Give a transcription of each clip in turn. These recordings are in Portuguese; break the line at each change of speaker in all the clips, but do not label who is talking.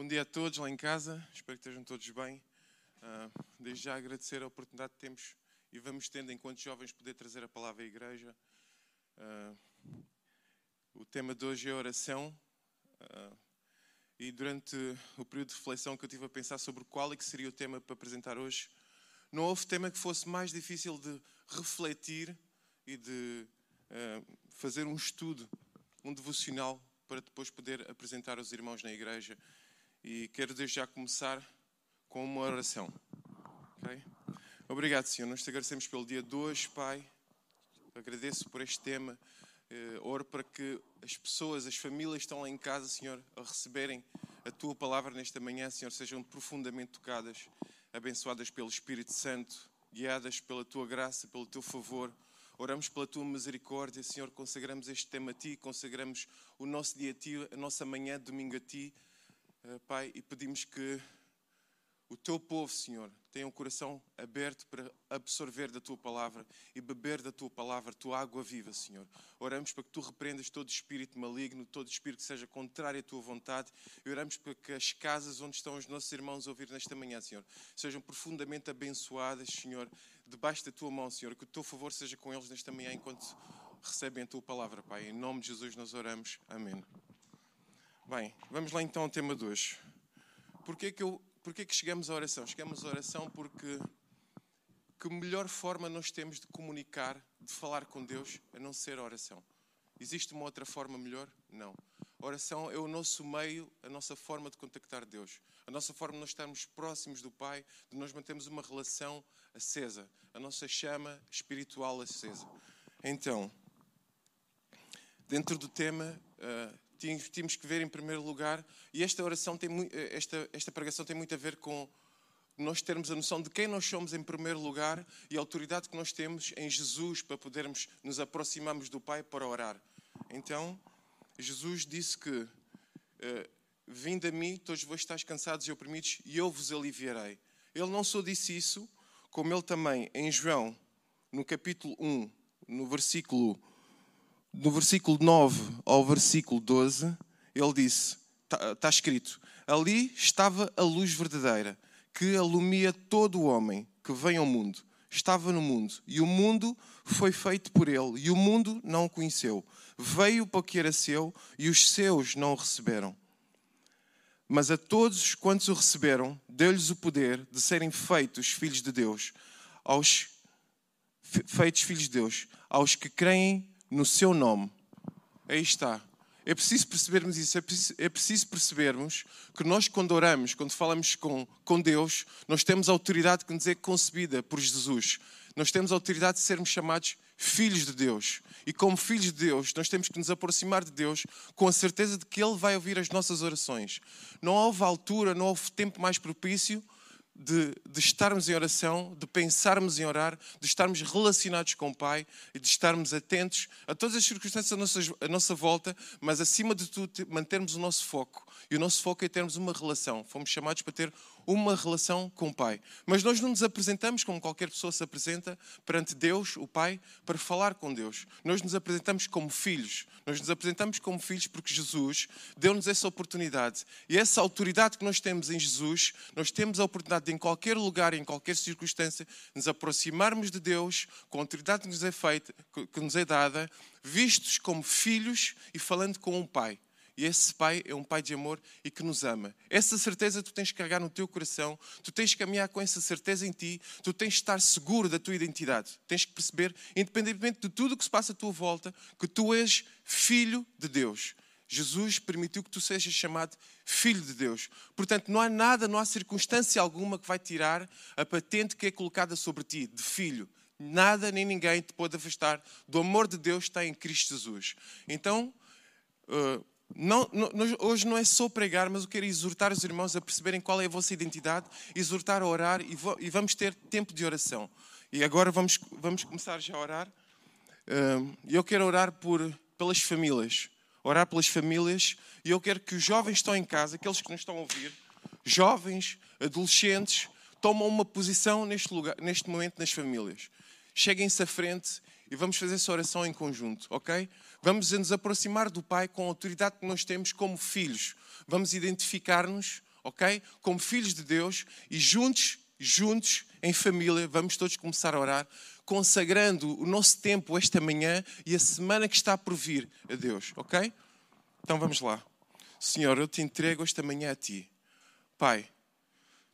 Bom dia a todos lá em casa, espero que estejam todos bem. Uh, desde já agradecer a oportunidade que temos e vamos tendo, enquanto jovens, poder trazer a palavra à igreja. Uh, o tema de hoje é oração. Uh, e durante o período de reflexão que eu tive a pensar sobre qual é que seria o tema para apresentar hoje, não houve tema que fosse mais difícil de refletir e de fazer um estudo, um devocional para depois poder apresentar aos irmãos na igreja. E quero desde já começar com uma oração. Okay? Obrigado, Senhor. Nós te agradecemos pelo dia 2, Pai. Agradeço por este tema. Uh, oro para que as pessoas, as famílias que estão lá em casa, Senhor, a receberem a tua palavra nesta manhã, Senhor, sejam profundamente tocadas, abençoadas pelo Espírito Santo, guiadas pela tua graça, pelo teu favor. Oramos pela tua misericórdia, Senhor. Consagramos este tema a ti, consagramos o nosso dia a ti, a nossa manhã, domingo a ti, Pai, e pedimos que o teu povo, Senhor, tenha um coração aberto para absorver da tua palavra e beber da tua palavra, tua água viva, Senhor. Oramos para que tu repreendas todo espírito maligno, todo espírito que seja contrário à tua vontade. E oramos para que as casas onde estão os nossos irmãos a ouvir nesta manhã, Senhor, sejam profundamente abençoadas, Senhor, debaixo da tua mão, Senhor, que o teu favor seja com eles nesta manhã enquanto recebem a tua palavra, Pai. Em nome de Jesus nós oramos. Amém. Bem, vamos lá então ao tema de hoje. Porquê que, eu, porquê que chegamos à oração? Chegamos à oração porque que melhor forma nós temos de comunicar, de falar com Deus, a não ser a oração? Existe uma outra forma melhor? Não. A oração é o nosso meio, a nossa forma de contactar Deus. A nossa forma de nós estarmos próximos do Pai, de nós mantermos uma relação acesa, a nossa chama espiritual acesa. Então, dentro do tema, tínhamos que ver em primeiro lugar, e esta oração tem eh, esta, esta pregação tem muito a ver com nós termos a noção de quem nós somos em primeiro lugar e a autoridade que nós temos em Jesus para podermos nos aproximarmos do Pai para orar. Então, Jesus disse que uh, Vinde a mim, todos vós estáis cansados e oprimidos, e eu vos aliviarei. Ele não só disse isso, como ele também, em João, no capítulo 1, no versículo, no versículo 9 ao versículo 12, ele disse: está tá escrito, ali estava a luz verdadeira, que alumia todo o homem que vem ao mundo. Estava no mundo, e o mundo foi feito por ele, e o mundo não o conheceu. Veio para o que era seu, e os seus não o receberam. Mas a todos quantos o receberam, deu-lhes o poder de serem feitos filhos de Deus, aos feitos filhos de Deus, aos que creem no seu nome. Aí está. É preciso percebermos isso, é preciso, é preciso, percebermos que nós, quando oramos, quando falamos com, com Deus, nós temos a autoridade que nos é concebida por Jesus. Nós temos a autoridade de sermos chamados filhos de Deus. E como filhos de Deus, nós temos que nos aproximar de Deus com a certeza de que Ele vai ouvir as nossas orações. Não houve altura, não houve tempo mais propício de, de, estarmos em oração, de pensarmos em orar, de estarmos relacionados com o Pai e de estarmos atentos a todas as circunstâncias à nossa, à nossa volta, mas acima de tudo mantermos o nosso foco. E o nosso foco é termos uma relação. Fomos chamados para ter uma relação com o Pai. Mas nós não nos apresentamos como qualquer pessoa se apresenta perante Deus, o Pai, para falar com Deus. Nós nos apresentamos como filhos. Nós nos apresentamos como filhos porque Jesus deu-nos essa oportunidade. E essa autoridade que nós temos em Jesus, nós temos a oportunidade de, em qualquer lugar, em qualquer circunstância, nos aproximarmos de Deus com a autoridade que nos é feita, que nos é dada, vistos como filhos e falando com um Pai. E esse Pai é um Pai de amor e que nos ama. Essa certeza tu tens que carregar no teu coração, tu tens que caminhar com essa certeza em ti, tu tens que estar seguro da tua identidade. Tens que perceber, independentemente de tudo o que se passa à tua volta, que tu és filho de Deus. Jesus permitiu que tu sejas chamado filho de Deus. Portanto, não há nada, não há circunstância alguma que vai tirar a patente que é colocada sobre ti, de filho. Nada nem ninguém te pode afastar do amor de Deus que está em Cristo Jesus. Então, uh, não, não, hoje não é só pregar, mas eu quero exortar os irmãos a perceberem qual é a vossa identidade, exortar a orar e, e vamos ter tempo de oração. E agora vamos, vamos começar já a orar. E eu quero orar por, pelas famílias. Orar pelas famílias. E eu quero que os jovens que estão em casa, aqueles que nos estão a ouvir, jovens, adolescentes, tomam uma posição neste, lugar, neste momento nas famílias. Cheguem-se à frente e vamos fazer essa oração em conjunto, ok? Vamos nos aproximar do Pai com a autoridade que nós temos como filhos. Vamos identificar-nos, ok? Como filhos de Deus e juntos, juntos, em família, vamos todos começar a orar, consagrando o nosso tempo esta manhã e a semana que está por vir a Deus, ok? Então vamos lá. Senhor, eu te entrego esta manhã a ti. Pai,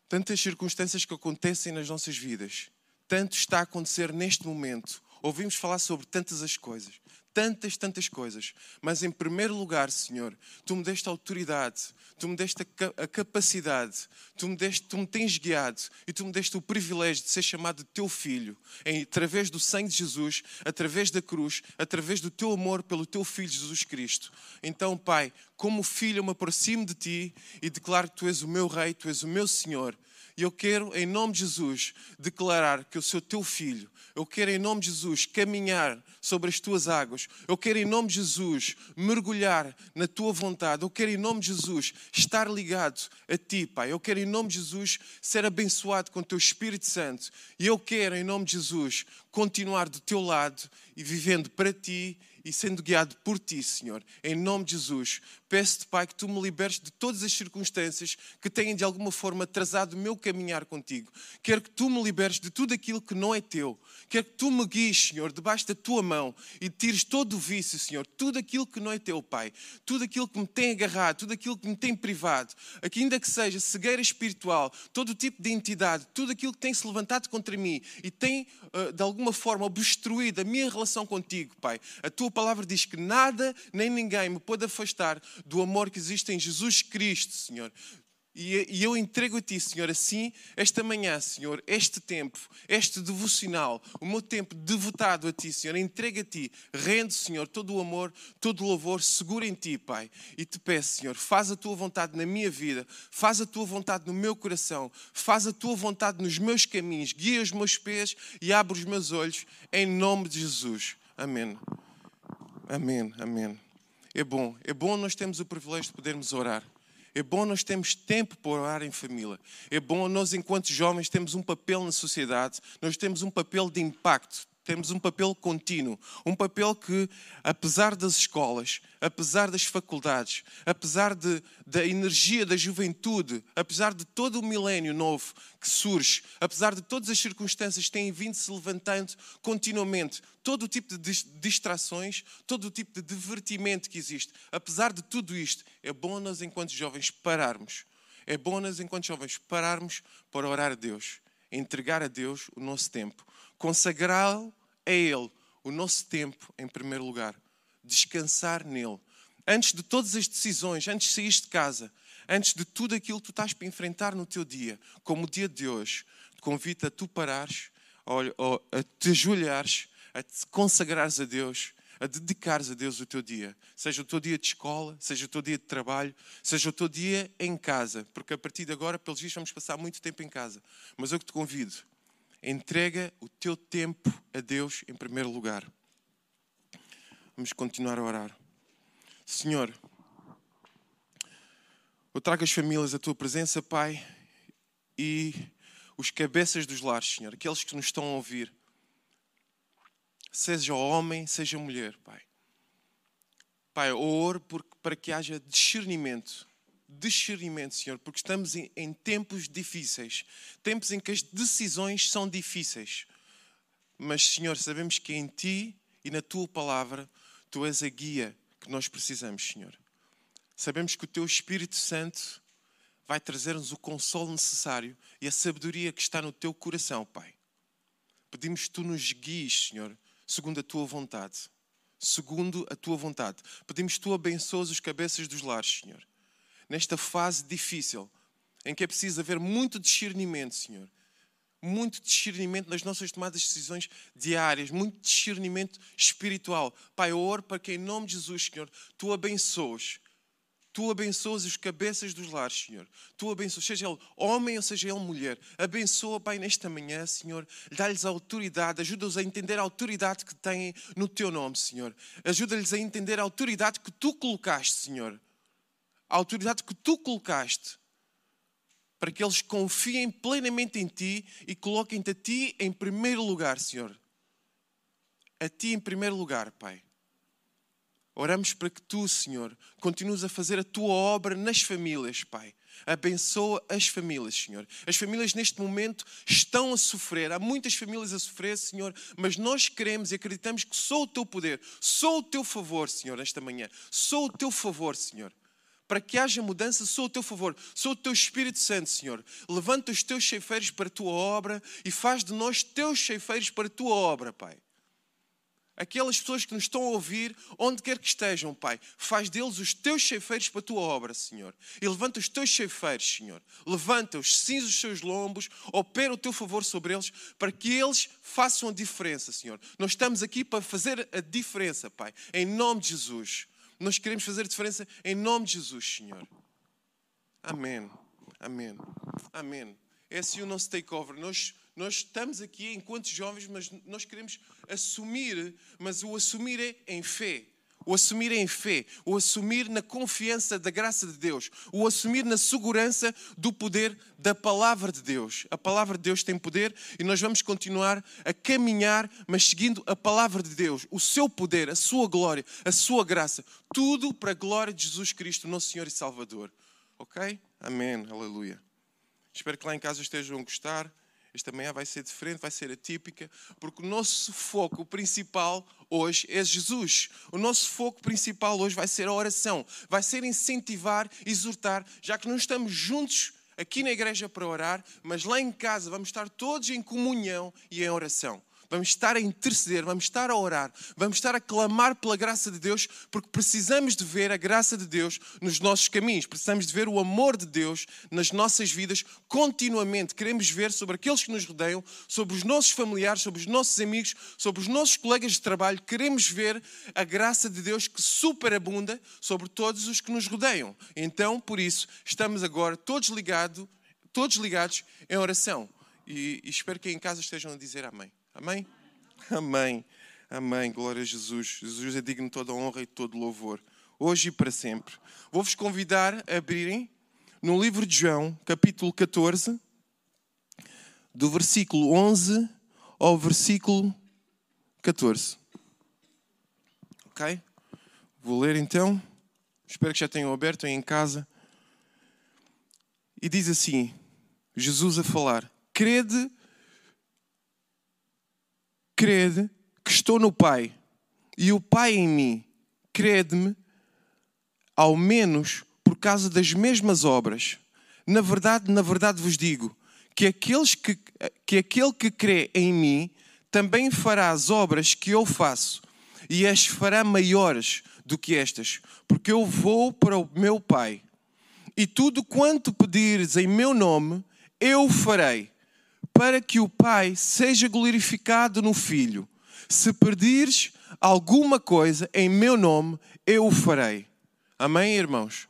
tantas circunstâncias que acontecem nas nossas vidas, tanto está a acontecer neste momento. Ouvimos falar sobre tantas as coisas tantas, tantas coisas. Mas em primeiro lugar, Senhor, tu me deste autoridade, tu me deste a capacidade, tu me, deste, tu me tens guiado e tu me deste o privilégio de ser chamado teu filho, em, através do sangue de Jesus, através da cruz, através do teu amor pelo teu filho Jesus Cristo. Então, Pai, como filho, eu me aproximo de ti e declaro que tu és o meu rei, tu és o meu Senhor. E eu quero, em nome de Jesus, declarar que eu sou teu filho. Eu quero, em nome de Jesus, caminhar sobre as tuas águas. Eu quero, em nome de Jesus, mergulhar na tua vontade. Eu quero, em nome de Jesus, estar ligado a ti, Pai. Eu quero, em nome de Jesus, ser abençoado com o teu Espírito Santo. E eu quero, em nome de Jesus, continuar do teu lado e vivendo para ti e sendo guiado por ti, Senhor, em nome de Jesus. Peço-te, Pai, que tu me libertes de todas as circunstâncias que tenham de alguma forma atrasado o meu caminhar contigo. Quero que tu me libertes de tudo aquilo que não é teu. Quero que tu me guies, Senhor, debaixo da tua mão e tires todo o vício, Senhor, tudo aquilo que não é teu, Pai. Tudo aquilo que me tem agarrado, tudo aquilo que me tem privado, aqui ainda que seja cegueira espiritual, todo o tipo de entidade, tudo aquilo que tem se levantado contra mim e tem, eh, de alguma forma, obstruído a minha relação contigo, Pai. A tua palavra diz que nada nem ninguém me pode afastar do amor que existe em Jesus Cristo, Senhor. E eu entrego a Ti, Senhor, assim, esta manhã, Senhor, este tempo, este devocional, o meu tempo devotado a Ti, Senhor, entrego a Ti, rendo, Senhor, todo o amor, todo o louvor, seguro em Ti, Pai. E te peço, Senhor, faz a Tua vontade na minha vida, faz a Tua vontade no meu coração, faz a Tua vontade nos meus caminhos, guia os meus pés e abre os meus olhos, em nome de Jesus. Amém. Amém, amém. É bom, é bom nós termos o privilégio de podermos orar. É bom nós termos tempo para orar em família. É bom nós, enquanto jovens, temos um papel na sociedade, nós temos um papel de impacto temos um papel contínuo, um papel que, apesar das escolas, apesar das faculdades, apesar de, da energia da juventude, apesar de todo o milénio novo que surge, apesar de todas as circunstâncias que têm vindo se levantando continuamente, todo o tipo de distrações, todo o tipo de divertimento que existe, apesar de tudo isto, é bom nós, enquanto jovens, pararmos. É bom nós, enquanto jovens, pararmos para orar a Deus, entregar a Deus o nosso tempo consagrá-lo a Ele o nosso tempo em primeiro lugar, descansar nele. Antes de todas as decisões, antes de sair de casa, antes de tudo aquilo que tu estás para enfrentar no teu dia, como o dia de hoje, te convido a tu parares, a te ajoelhares, a te consagrares a Deus, a dedicares a Deus o teu dia. Seja o teu dia de escola, seja o teu dia de trabalho, seja o teu dia em casa, porque a partir de agora, pelos dias, vamos passar muito tempo em casa. Mas eu que te convido Entrega o teu tempo a Deus em primeiro lugar. Vamos continuar a orar. Senhor, eu trago as famílias à tua presença, Pai, e os cabeças dos lares, Senhor, aqueles que nos estão a ouvir, seja homem, seja mulher, Pai. Pai, eu oro para que haja discernimento discernimento, Senhor, porque estamos em, em, tempos difíceis, tempos em que as decisões são difíceis. Mas, Senhor, sabemos que em Ti e na Tua palavra, Tu és a guia que nós precisamos, Senhor. Sabemos que o Teu Espírito Santo vai trazer-nos o consolo necessário e a sabedoria que está no Teu coração, Pai. Pedimos que Tu nos guies, Senhor, segundo a Tua vontade. Segundo a Tua vontade. Pedimos que Tu abençoes os cabeças dos lares, Senhor nesta fase difícil, em que é preciso haver muito discernimento, Senhor. Muito discernimento nas nossas tomadas de decisões diárias, muito discernimento espiritual. Pai, eu oro para que em nome de Jesus, Senhor, tu abençoes. Tu abençoas os cabeças dos lares, Senhor. Tu abençoas, seja ele homem ou seja ele mulher. Abençoa, Pai, nesta manhã, Senhor. Dá-lhes autoridade, ajuda-os a entender a autoridade que têm no Teu nome, Senhor. Ajuda-lhes a entender a autoridade que Tu colocaste, Senhor a autoridade que tu colocaste, para que eles confiem plenamente em ti e coloquem-te a ti em primeiro lugar, Senhor. A ti em primeiro lugar, Pai. Oramos para que tu, Senhor, continues a fazer a tua obra nas famílias, Pai. Abençoa as famílias, Senhor. As famílias neste momento estão a sofrer. Há muitas famílias a sofrer, Senhor, mas nós queremos e acreditamos que sou o teu poder, sou o teu favor, Senhor, esta manhã. Sou o teu favor, Senhor para que haja mudança, sou o teu favor, sou o teu Espírito Santo, Senhor. Levanta os teus ceifeiros para a tua obra e faz de nós teus ceifeiros para a tua obra, Pai. Aquelas pessoas que nos estão a ouvir, onde quer que estejam, Pai, faz deles os teus ceifeiros para a tua obra, Senhor. E levanta os teus ceifeiros, Senhor. Levanta-os, cinza os seus lombos, opera o teu favor sobre eles, para que eles façam a diferença, Senhor. Nós estamos aqui para fazer a diferença, Pai, em nome de Jesus. Nós queremos fazer diferença em nome de Jesus, Senhor. Amém. Amém. Amém. Esse é o nosso takeover. Nós, nós estamos aqui enquanto jovens, mas nós queremos assumir, mas o assumir é em fé. O assumir em fé, o assumir na confiança da graça de Deus, o assumir na segurança do poder da palavra de Deus. A palavra de Deus tem poder e nós vamos continuar a caminhar, mas seguindo a palavra de Deus, o seu poder, a sua glória, a sua graça, tudo para a glória de Jesus Cristo, nosso Senhor e Salvador. Ok? Amém. Aleluia. Espero que lá em casa estejam a gostar. Esta manhã vai ser diferente, vai ser atípica, porque o nosso foco principal hoje é Jesus. O nosso foco principal hoje vai ser a oração, vai ser incentivar, exortar, já que não estamos juntos aqui na igreja para orar, mas lá em casa vamos estar todos em comunhão e em oração vamos estar a interceder, vamos estar a orar, vamos estar a clamar pela graça de Deus, porque precisamos de ver a graça de Deus nos nossos caminhos, precisamos de ver o amor de Deus nas nossas vidas continuamente. Queremos ver sobre aqueles que nos rodeiam, sobre os nossos familiares, sobre os nossos amigos, sobre os nossos colegas de trabalho. Queremos ver a graça de Deus que superabunda sobre todos os que nos rodeiam. Então, por isso, estamos agora todos ligados, todos ligados em oração. E, e espero que em casa estejam a dizer amém. Amém? Amém. Amém. Glória a Jesus. Jesus é digno de toda honra e de todo louvor. Hoje e para sempre. Vou-vos convidar a abrirem no livro de João, capítulo 14, do versículo 11 ao versículo 14. Ok? Vou ler então. Espero que já tenham aberto aí em casa. E diz assim: Jesus a falar: Crede crede que estou no Pai e o Pai em mim, crede-me, ao menos por causa das mesmas obras. Na verdade, na verdade vos digo que, aqueles que, que aquele que crê em mim também fará as obras que eu faço e as fará maiores do que estas, porque eu vou para o meu Pai. E tudo quanto pedires em meu nome, eu farei para que o Pai seja glorificado no Filho. Se perdires alguma coisa em meu nome, eu o farei. Amém, irmãos?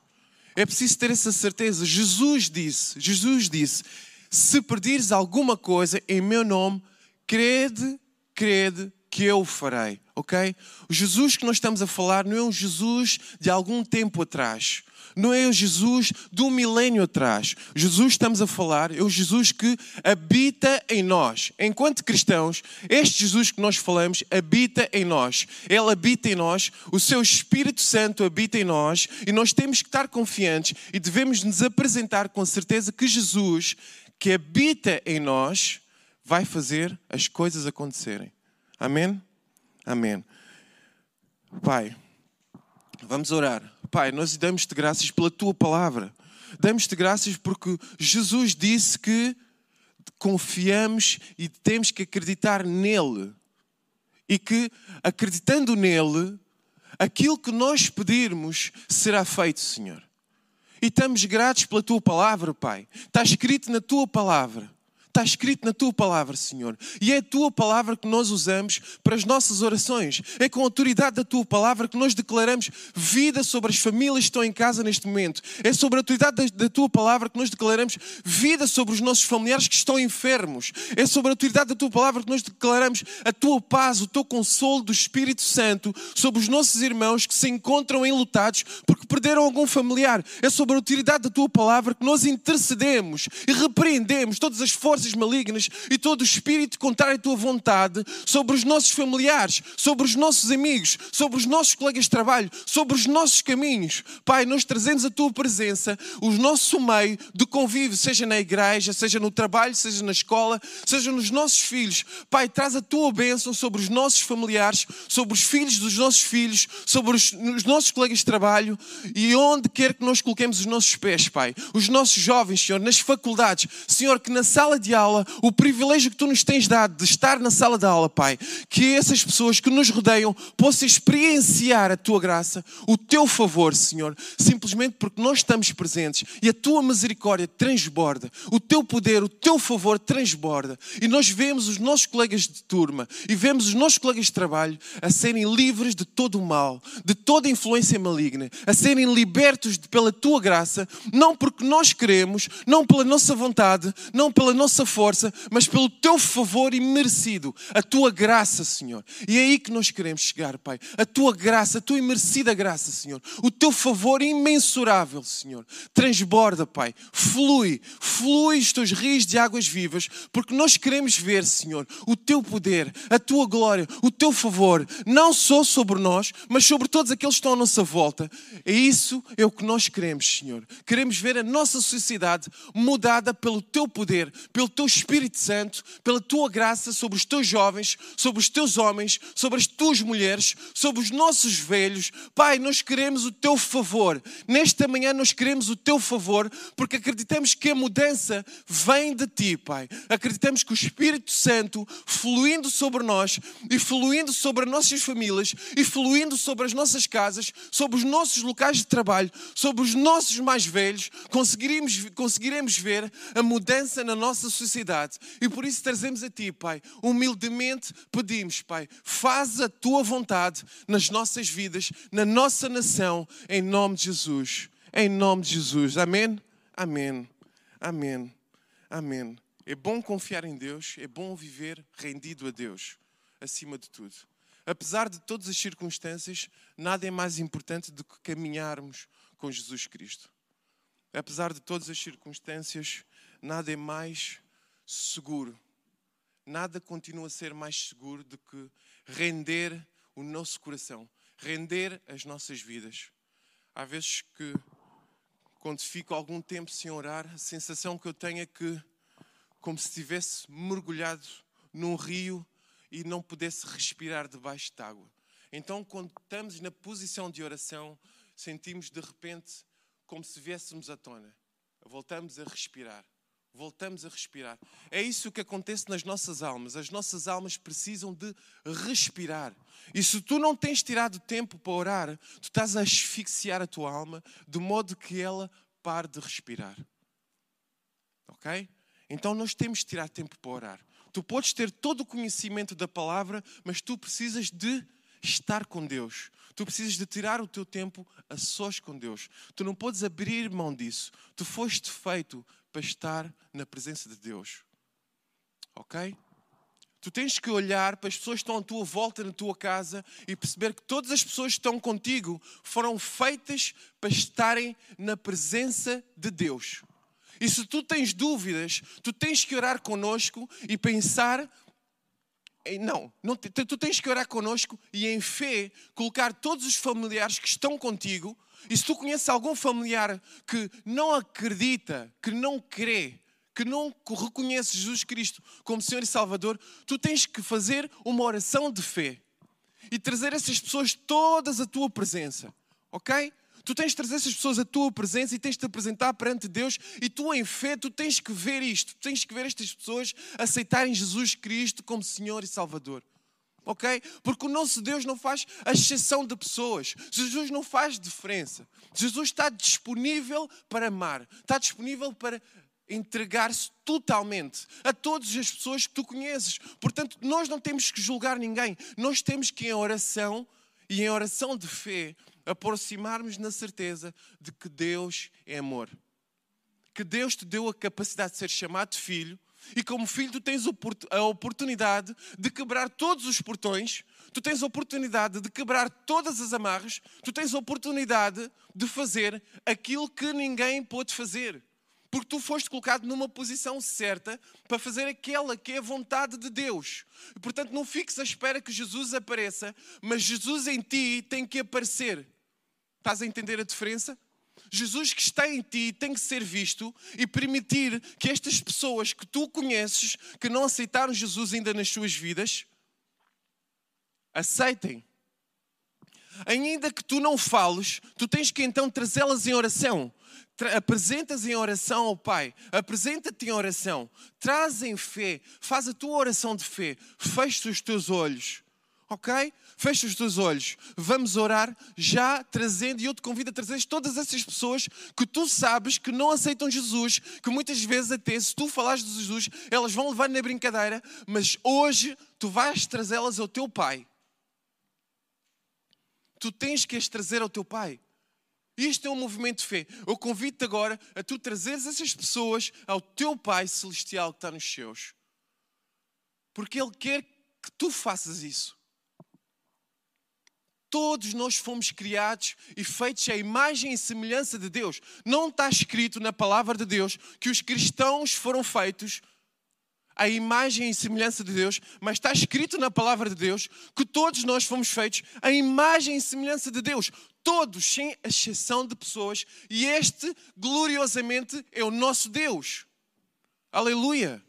É preciso ter essa certeza. Jesus disse, Jesus disse, se perdires alguma coisa em meu nome, crede, crede que eu o farei, ok? O Jesus que nós estamos a falar não é um Jesus de algum tempo atrás não é o Jesus de um milênio atrás. Jesus, estamos a falar, é o Jesus que habita em nós. Enquanto cristãos, este Jesus que nós falamos habita em nós. Ele habita em nós, o seu Espírito Santo habita em nós e nós temos que estar confiantes e devemos nos apresentar com certeza que Jesus, que habita em nós, vai fazer as coisas acontecerem. Amém? Amém. Pai, vamos orar. Pai, nós damos-te graças pela tua palavra. Damos-te graças porque Jesus disse que confiamos e temos que acreditar nele. E que, acreditando nele, aquilo que nós pedirmos será feito, Senhor. E estamos gratos pela tua palavra, Pai. Está escrito na tua palavra está escrito na tua palavra, Senhor. E é a tua palavra que nós usamos para as nossas orações. É com a autoridade da tua palavra que nós declaramos vida sobre as famílias que estão em casa neste momento. É sobre a autoridade da, tua palavra que nós declaramos vida sobre os nossos familiares que estão enfermos. É sobre a autoridade da tua palavra que nós declaramos a tua paz, o teu consolo do Espírito Santo sobre os nossos irmãos que se encontram enlutados porque perderam algum familiar. É sobre a autoridade da tua palavra que nós intercedemos e repreendemos todas as forças forças malignas e todo o espírito contrário à tua vontade sobre os nossos familiares, sobre os nossos amigos, sobre os nossos colegas de trabalho, sobre os nossos caminhos. Pai, nós trazemos a tua presença, o nosso meio de convívio, seja na igreja, seja no trabalho, seja na escola, seja nos nossos filhos. Pai, traz a tua bênção sobre os nossos familiares, sobre os filhos dos nossos filhos, sobre os, os nossos colegas de trabalho e onde quer que nós coloquemos os nossos pés, Pai. Os nossos jovens, Senhor, nas faculdades, Senhor, que na sala de aula, o privilégio que tu nos tens dado de estar na sala de aula, Pai, que essas pessoas que nos rodeiam possam experienciar a tua graça, o teu favor, Senhor, simplesmente porque nós estamos presentes e a tua misericórdia transborda, o teu poder, o teu favor transborda. E nós vemos os nossos colegas de turma e vemos os nossos colegas de trabalho a serem livres de todo o mal, de toda influência maligna, a serem libertos pela tua graça, não porque nós queremos, não pela nossa vontade, não pela nossa força, mas pelo teu favor imerecido, a tua graça, Senhor. E é aí que nós queremos chegar, Pai. A tua graça, a tua imerecida graça, Senhor. O teu favor imensurável, Senhor. Transborda, Pai. Flui, flui os teus rios de águas vivas, porque nós queremos ver, Senhor, o teu poder, a tua glória, o teu favor, não só sobre nós, mas sobre todos aqueles que estão à nossa volta. É isso é o que nós queremos, Senhor. Queremos ver a nossa sociedade mudada pelo teu poder, pelo teu Espírito Santo, pela tua graça sobre os teus jovens, sobre os teus homens, sobre as tuas mulheres, sobre os nossos velhos. Pai, nós queremos o teu favor. Nesta manhã nós queremos o teu favor, porque acreditamos que a mudança vem de ti, Pai. Acreditamos que o Espírito Santo, fluindo sobre nós e fluindo sobre as nossas famílias e fluindo sobre as nossas casas, sobre os nossos locais de trabalho, sobre os nossos mais velhos, conseguiremos, conseguiremos ver a mudança na nossa sociedade. E por isso trazemos a Ti, Pai, humildemente pedimos, Pai, faz a Tua vontade nas nossas vidas, na nossa nação, em nome de Jesus. Em nome de Jesus. Amém? Amém. Amém. Amém. É bom confiar em Deus, é bom viver rendido a Deus, acima de tudo. Apesar de todas as circunstâncias, nada é mais importante do que caminharmos com Jesus Cristo. Apesar de todas as circunstâncias, nada é mais seguro. Nada continua a ser mais seguro do que render o nosso coração, render as nossas vidas. Há vezes que, quando fico algum tempo sem orar, a sensação que eu tenho é que, como se estivesse mergulhado num rio e não pudesse respirar debaixo de água. Então, quando estamos na posição de oração, sentimos de repente como se viéssemos à tona. Voltamos a respirar. Voltamos a respirar. É isso que acontece nas nossas almas. As nossas almas precisam de respirar. E se tu não tens tirado tempo para orar, tu estás a asfixiar a tua alma de modo que ela pare de respirar. Ok? Então nós temos de tirar tempo para orar. Tu podes ter todo o conhecimento da palavra, mas tu precisas de estar com Deus. Tu precisas de tirar o teu tempo a sós com Deus. Tu não podes abrir mão disso. Tu foste feito para estar na presença de Deus. Ok? Tu tens que olhar para as pessoas que estão à tua volta na tua casa e perceber que todas as pessoas que estão contigo foram feitas para estarem na presença de Deus. E se tu tens dúvidas, tu tens que orar conosco e pensar não, não, tu tens que orar connosco e em fé colocar todos os familiares que estão contigo. E se tu conheces algum familiar que não acredita, que não crê, que não reconhece Jesus Cristo como Senhor e Salvador, tu tens que fazer uma oração de fé e trazer essas pessoas todas à tua presença, ok? Tu tens de trazer essas pessoas à tua presença e tens de te apresentar perante Deus e tu em fé, tu tens que ver isto, tu tens que ver estas pessoas aceitarem Jesus Cristo como Senhor e Salvador. Ok? Porque o nosso Deus não faz exceção de pessoas. Jesus não faz diferença. Jesus está disponível para amar, está disponível para entregar-se totalmente a todas as pessoas que tu conheces. Portanto, nós não temos que julgar ninguém. Nós temos que, em oração e em oração de fé, aproximarmos na certeza de que Deus é amor. Que Deus te deu a capacidade de ser chamado filho e como filho tu tens a oportunidade de quebrar todos os portões, tu tens a oportunidade de quebrar todas as amarras, tu tens a oportunidade de fazer aquilo que ninguém pôde fazer. Porque tu foste colocado numa posição certa para fazer aquela que é a vontade de Deus. E, portanto, não fiques à espera que Jesus apareça, mas Jesus em ti tem que aparecer. Estás a entender a diferença? Jesus que está em ti tem que ser visto e permitir que estas pessoas que tu conheces, que não aceitaram Jesus ainda nas suas vidas, aceitem. Ainda que tu não fales, tu tens que então trazê-las em oração. Apresentas em oração ao Pai, apresenta-te em oração, traz em fé, faz a tua oração de fé, fecha os teus olhos ok? Fecha os teus olhos. Vamos orar já trazendo, e eu te convido a trazer todas essas pessoas que tu sabes que não aceitam Jesus, que muitas vezes até se tu falares de Jesus, elas vão levar na brincadeira, mas hoje tu vais trazê-las ao teu Pai. Tu tens que as trazer ao teu Pai. Isto é um movimento de fé. Eu convido-te agora a tu trazeres essas pessoas ao teu Pai Celestial que está nos céus. Porque Ele quer que tu faças isso. Todos nós fomos criados e feitos à imagem e semelhança de Deus. Não está escrito na palavra de Deus que os cristãos foram feitos à imagem e semelhança de Deus, mas está escrito na palavra de Deus que todos nós fomos feitos à imagem e semelhança de Deus. Todos, sem exceção de pessoas, e este gloriosamente é o nosso Deus. Aleluia!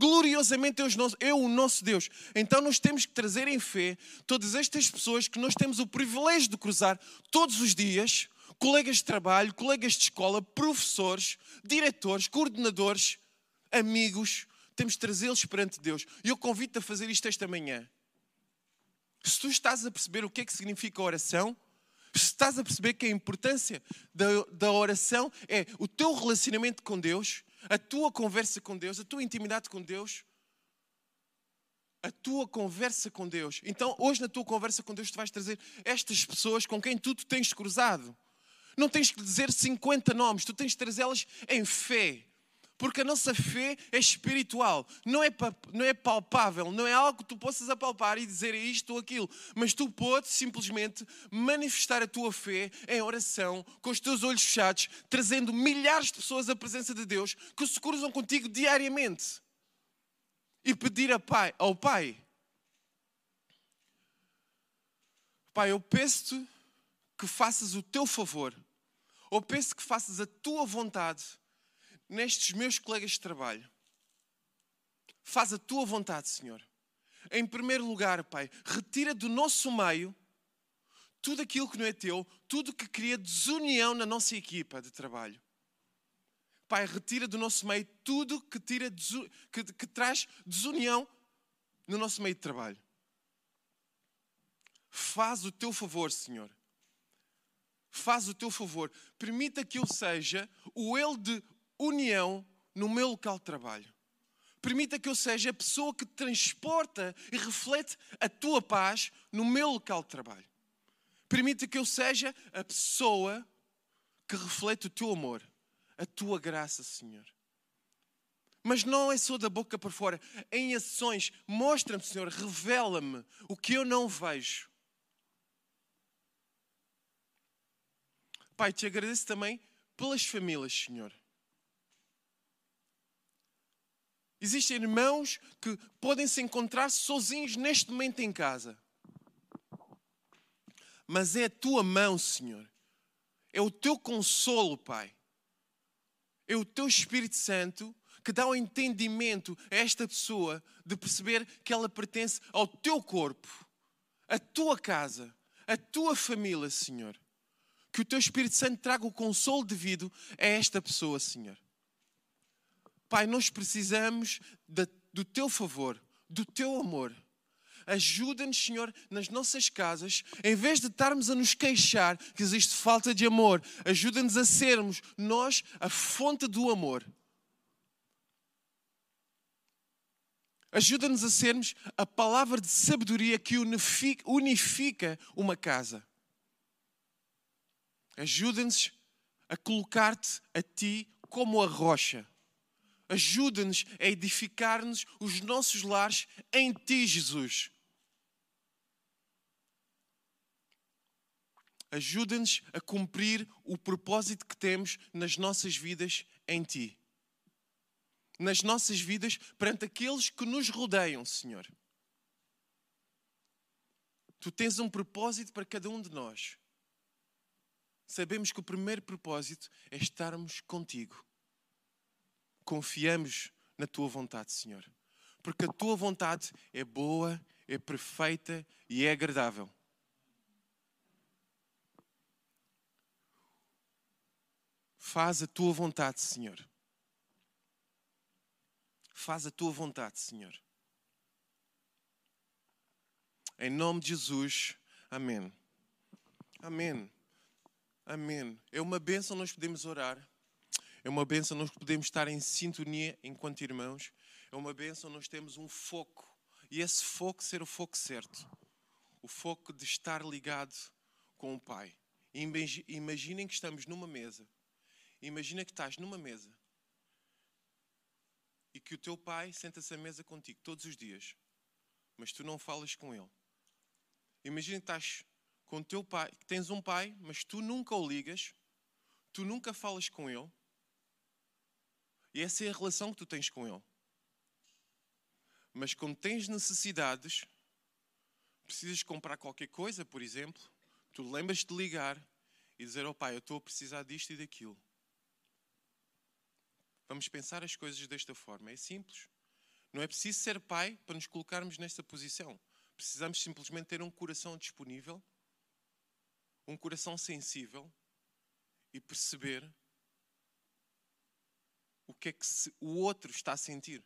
Gloriosamente é o nosso Deus. Então nós temos que trazer em fé todas estas pessoas que nós temos o privilégio de cruzar todos os dias, colegas de trabalho, colegas de escola, professores, diretores, coordenadores, amigos, temos de trazê-los perante Deus. E eu convido-te a fazer isto esta manhã. Se tu estás a perceber o que é que significa oração, se estás a perceber que a importância da, da oração é o teu relacionamento com Deus, a tua conversa com Deus, a tua intimidade com Deus, a tua conversa com Deus. Então, hoje na tua conversa com Deus, tu vais trazer estas pessoas com quem tu te tens cruzado. Não tens que dizer 50 nomes, tu tens de trazê-las em fé. Porque a nossa fé é espiritual, não é, não é palpável, não é algo que tu possas apalpar e dizer é isto ou aquilo, mas tu podes simplesmente manifestar a tua fé em oração, com os teus olhos fechados, trazendo milhares de pessoas à presença de Deus que se cruzam contigo diariamente. E pedir pai, ao Pai: Pai, eu peço-te que faças o teu favor, ou peço que faças a tua vontade nestes meus colegas de trabalho. Faz a tua vontade, Senhor. Em primeiro lugar, Pai, retira do nosso meio tudo aquilo que não é teu, tudo que cria desunião na nossa equipa de trabalho. Pai, retira do nosso meio tudo que, tira, que, que traz desunião no nosso meio de trabalho. Faz o teu favor, Senhor. Faz o teu favor. Permita que eu seja o ele de união no meu local de trabalho. Permita que eu seja a pessoa que transporta e reflete a tua paz no meu local de trabalho. Permita que eu seja a pessoa que reflete o teu amor, a tua graça, Senhor. Mas não é só da boca para fora, em ações. Mostra-me, Senhor, revela-me o que eu não vejo. Pai, te agradeço também pelas famílias, Senhor. Existem irmãos que podem se encontrar sozinhos neste momento em casa. Mas é a tua mão, Senhor. É o teu consolo, Pai. É o teu Espírito Santo que dá o um entendimento a esta pessoa de perceber que ela pertence ao teu corpo, à tua casa, à tua família, Senhor. Que o teu Espírito Santo traga o consolo devido a esta pessoa, Senhor. Pai, nós precisamos do teu favor, do teu amor. Ajuda-nos, Senhor, nas nossas casas, em vez de estarmos a nos queixar que existe falta de amor, ajuda-nos a sermos nós a fonte do amor. Ajuda-nos a sermos a palavra de sabedoria que unifica uma casa. Ajuda-nos a colocar-te a ti como a rocha ajuda-nos a edificar-nos os nossos lares em Ti, Jesus. Ajuda-nos a cumprir o propósito que temos nas nossas vidas em Ti. nas nossas vidas perante aqueles que nos rodeiam, Senhor. Tu tens um propósito para cada um de nós. Sabemos que o primeiro propósito é estarmos contigo. Confiamos na tua vontade, Senhor. Porque a tua vontade é boa, é perfeita e é agradável. Faz a tua vontade, Senhor. Faz a tua vontade, Senhor. Em nome de Jesus, amém. Amém. Amém. É uma bênção nós podemos orar. É uma bênção nós podemos estar em sintonia enquanto irmãos. É uma bênção nós temos um foco. E esse foco ser o foco certo. O foco de estar ligado com o Pai. Imaginem que estamos numa mesa Imagina que estás numa mesa e que o teu pai senta-se à mesa contigo todos os dias, mas tu não falas com ele. Imagina que estás com o teu pai, que tens um pai, mas tu nunca o ligas, tu nunca falas com ele. E essa é a relação que tu tens com ele. Mas quando tens necessidades, precisas comprar qualquer coisa, por exemplo, tu lembras de ligar e dizer oh, pai, eu estou a precisar disto e daquilo. Vamos pensar as coisas desta forma. É simples. Não é preciso ser pai para nos colocarmos nesta posição. Precisamos simplesmente ter um coração disponível, um coração sensível e perceber o que é que o outro está a sentir.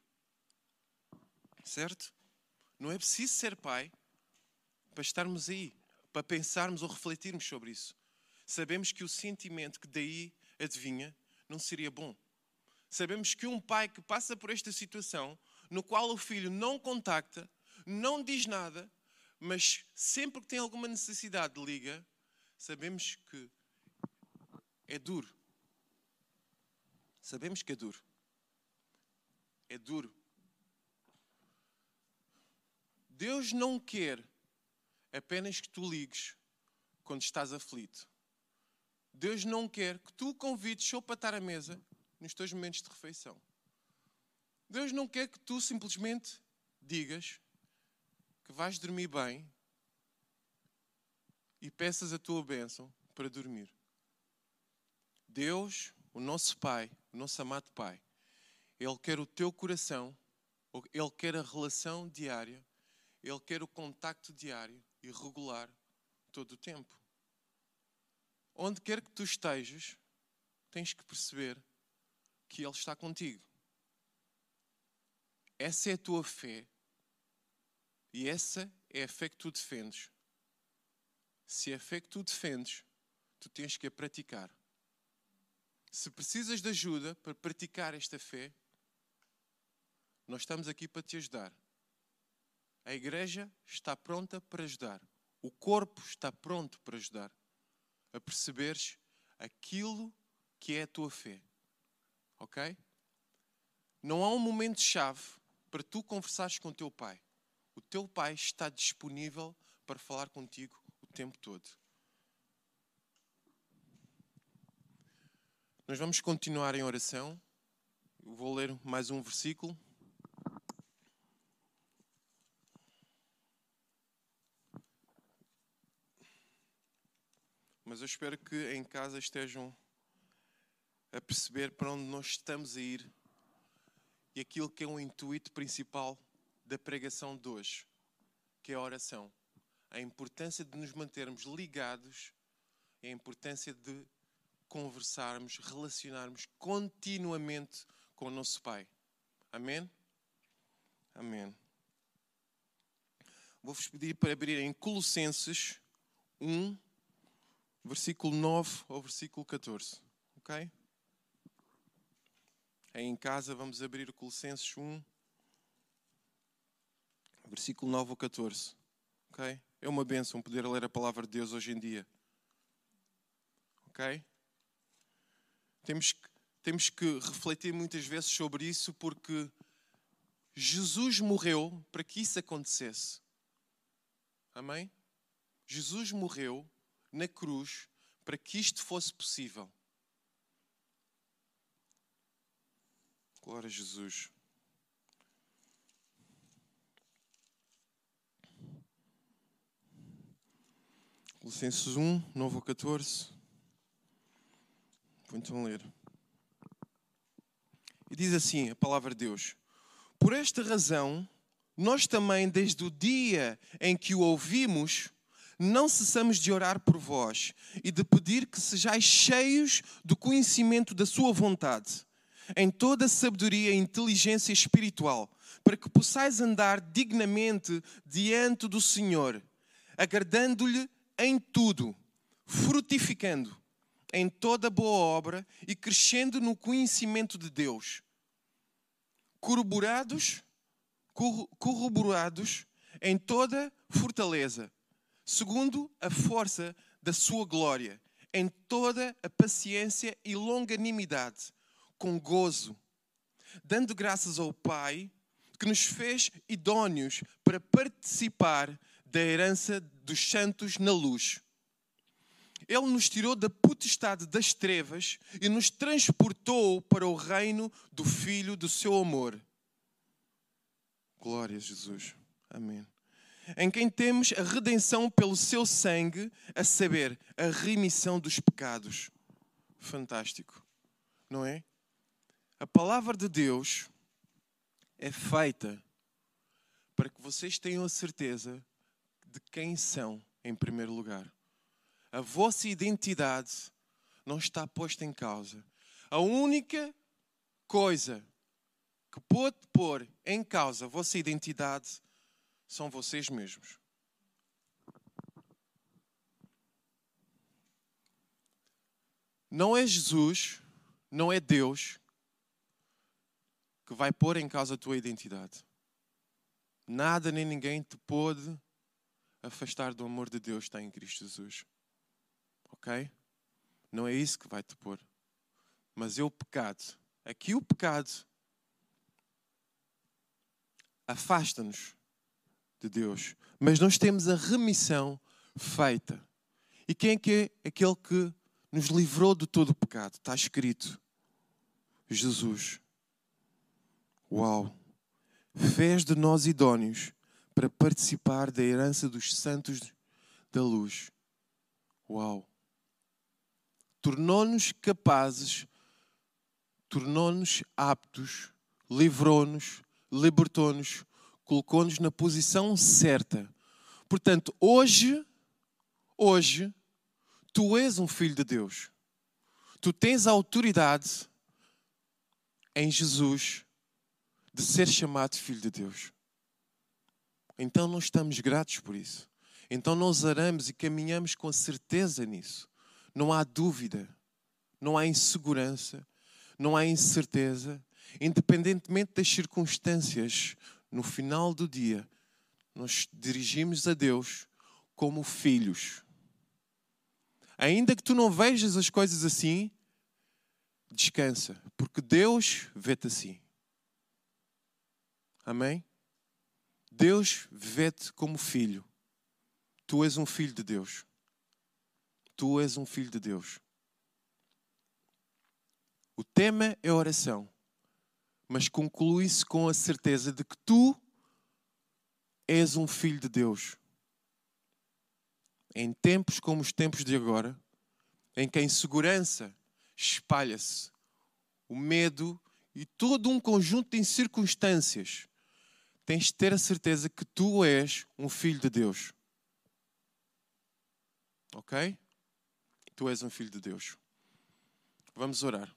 Certo? Não é preciso ser pai para estarmos aí, para pensarmos ou refletirmos sobre isso. Sabemos que o sentimento que daí adivinha não seria bom. Sabemos que um pai que passa por esta situação, no qual o filho não contacta, não diz nada, mas sempre que tem alguma necessidade liga, sabemos que é duro. Sabemos que é duro. É duro. Deus não quer apenas que tu ligues quando estás aflito. Deus não quer que tu convides só para estar à mesa nos teus momentos de refeição. Deus não quer que tu simplesmente digas que vais dormir bem e peças a tua bênção para dormir. Deus, o nosso Pai, o nosso amado Pai, Ele quer o teu coração, Ele quer a relação diária, Ele quer o contacto diário e regular todo o tempo. Onde quer que tu estejas, tens que perceber que Ele está contigo. Essa é a tua fé e essa é a fé que tu defendes. Se é a fé que tu defendes, tu tens que a praticar. Se precisas de ajuda para praticar esta fé, nós estamos aqui para te ajudar. A igreja está pronta para ajudar. O corpo está pronto para ajudar a perceberes aquilo que é a tua fé. Ok? Não há um momento-chave para tu conversares com o teu pai. O teu pai está disponível para falar contigo o tempo todo. Nós vamos continuar em oração. Eu vou ler mais um versículo. Mas eu espero que em casa estejam a perceber para onde nós estamos a ir e aquilo que é o intuito principal da pregação de hoje, que é a oração. A importância de nos mantermos ligados, a importância de conversarmos, relacionarmos continuamente com o nosso Pai. Amém? Amém. Vou-vos pedir para abrirem Colossenses 1, versículo 9 ao versículo 14. Ok? Aí em casa vamos abrir Colossenses 1, versículo 9 ao 14. Ok? É uma bênção poder ler a palavra de Deus hoje em dia. Ok? Temos que, temos que refletir muitas vezes sobre isso porque Jesus morreu para que isso acontecesse. Amém? Jesus morreu na cruz para que isto fosse possível. Glória a Jesus. Colossenses 1, 9 ao 14. Vou então ler. E diz assim a palavra de Deus: Por esta razão, nós também, desde o dia em que o ouvimos, não cessamos de orar por vós e de pedir que sejais cheios do conhecimento da Sua vontade, em toda sabedoria e inteligência espiritual, para que possais andar dignamente diante do Senhor, agradando-lhe em tudo, frutificando em toda boa obra e crescendo no conhecimento de Deus, corroborados, corroborados em toda fortaleza, segundo a força da sua glória, em toda a paciência e longanimidade, com gozo, dando graças ao Pai que nos fez idôneos para participar da herança dos santos na luz. Ele nos tirou da potestade das trevas e nos transportou para o reino do Filho do seu amor. Glória a Jesus. Amém. Em quem temos a redenção pelo seu sangue, a saber, a remissão dos pecados. Fantástico, não é? A palavra de Deus é feita para que vocês tenham a certeza de quem são, em primeiro lugar. A vossa identidade não está posta em causa. A única coisa que pode pôr em causa a vossa identidade são vocês mesmos. Não é Jesus, não é Deus que vai pôr em causa a tua identidade. Nada nem ninguém te pode afastar do amor de Deus está em Cristo Jesus. Ok? Não é isso que vai te pôr. Mas é o pecado. Aqui o pecado afasta-nos de Deus. Mas nós temos a remissão feita. E quem é que é aquele que nos livrou de todo o pecado? Está escrito. Jesus. Uau! Fez de nós idóneos para participar da herança dos santos da luz. Uau! Tornou-nos capazes, tornou-nos aptos, livrou-nos, libertou-nos, colocou-nos na posição certa. Portanto, hoje, hoje, tu és um filho de Deus. Tu tens a autoridade em Jesus de ser chamado filho de Deus. Então nós estamos gratos por isso. Então nós oramos e caminhamos com certeza nisso. Não há dúvida, não há insegurança, não há incerteza, independentemente das circunstâncias. No final do dia, nós dirigimos a Deus como filhos. Ainda que tu não vejas as coisas assim, descansa, porque Deus vê-te assim. Amém? Deus vê-te como filho. Tu és um filho de Deus. Tu és um filho de Deus. O tema é oração, mas conclui-se com a certeza de que tu és um filho de Deus. Em tempos como os tempos de agora, em que a insegurança espalha-se, o medo e todo um conjunto de circunstâncias tens de ter a certeza que tu és um filho de Deus. Ok? Tu és um filho de Deus. Vamos orar.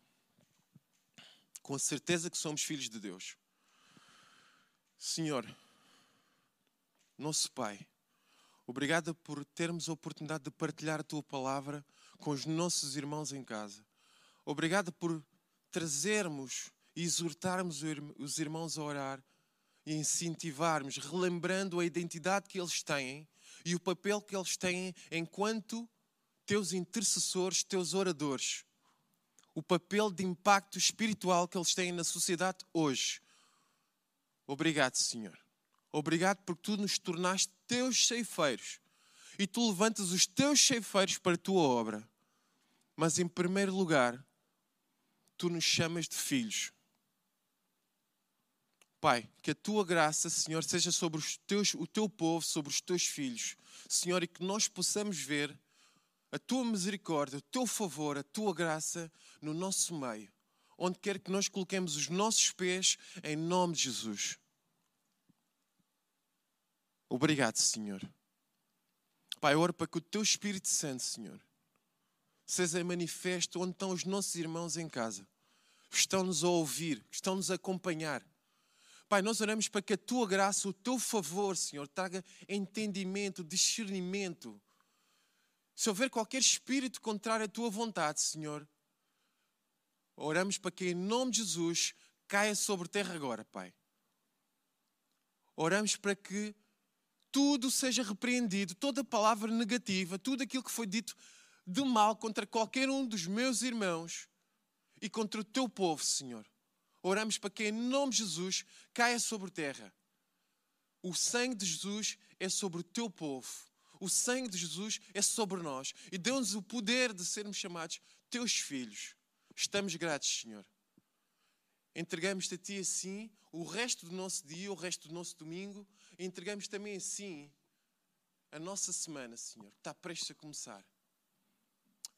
Com a certeza que somos filhos de Deus. Senhor, nosso Pai, obrigado por termos a oportunidade de partilhar a tua palavra com os nossos irmãos em casa. Obrigado por trazermos e exortarmos os irmãos a orar e incentivarmos, relembrando a identidade que eles têm e o papel que eles têm enquanto teus intercessores, teus oradores. O papel de impacto espiritual que eles têm na sociedade hoje. Obrigado, Senhor. Obrigado porque tu nos tornaste teus ceifeiros e tu levantas os teus ceifeiros para a tua obra. Mas em primeiro lugar, tu nos chamas de filhos Pai, que a tua graça, Senhor, seja sobre os teus, o teu povo, sobre os teus filhos, Senhor, e que nós possamos ver a tua misericórdia, o teu favor, a tua graça no nosso meio, onde quer que nós coloquemos os nossos pés, em nome de Jesus. Obrigado, Senhor. Pai, oro para que o teu Espírito Santo, Senhor, seja manifesto onde estão os nossos irmãos em casa. Estão-nos a ouvir, estão-nos a acompanhar. Pai, nós oramos para que a tua graça, o teu favor, Senhor, traga entendimento, discernimento. Se houver qualquer espírito contrário à tua vontade, Senhor, oramos para que em nome de Jesus caia sobre terra agora, Pai. Oramos para que tudo seja repreendido, toda palavra negativa, tudo aquilo que foi dito de mal contra qualquer um dos meus irmãos e contra o teu povo, Senhor. Oramos para que em nome de Jesus caia sobre terra. O sangue de Jesus é sobre o teu povo. O sangue de Jesus é sobre nós e deu-nos o poder de sermos chamados teus filhos. Estamos gratos, Senhor. Entregamos-te a ti assim o resto do nosso dia, o resto do nosso domingo entregamos também assim a nossa semana, Senhor, que está prestes a começar.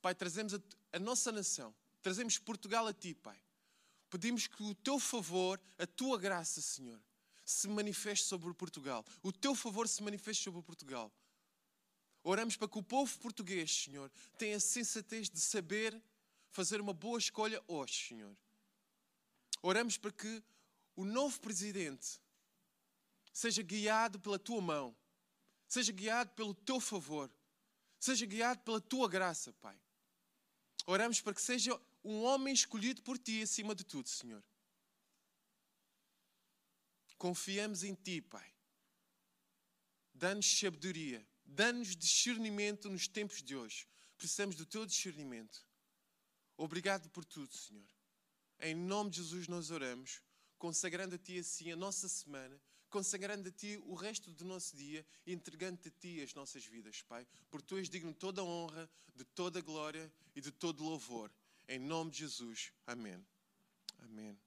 Pai, trazemos a, a nossa nação, trazemos Portugal a Ti, Pai. Pedimos que o Teu favor, a Tua graça, Senhor, se manifeste sobre Portugal. O Teu favor se manifeste sobre Portugal. Oramos para que o povo português, Senhor, tenha a sensatez de saber fazer uma boa escolha hoje, Senhor. Oramos para que o novo presidente seja guiado pela tua mão, seja guiado pelo teu favor, seja guiado pela tua graça, Pai. Oramos para que seja um homem escolhido por ti acima de tudo, Senhor. Confiamos em ti, Pai. Dá-nos sabedoria, dá-nos discernimento nos tempos de hoje. Precisamos do teu discernimento. Obrigado por tudo, Senhor. Em nome de Jesus nós oramos, consagrando a Ti assim a nossa semana consagrando a Ti o resto do nosso dia e entregando-te a Ti as nossas vidas, Pai, porque Tu és digno de toda honra, de toda glória e de todo louvor. Em nome de Jesus. Amém. Amém.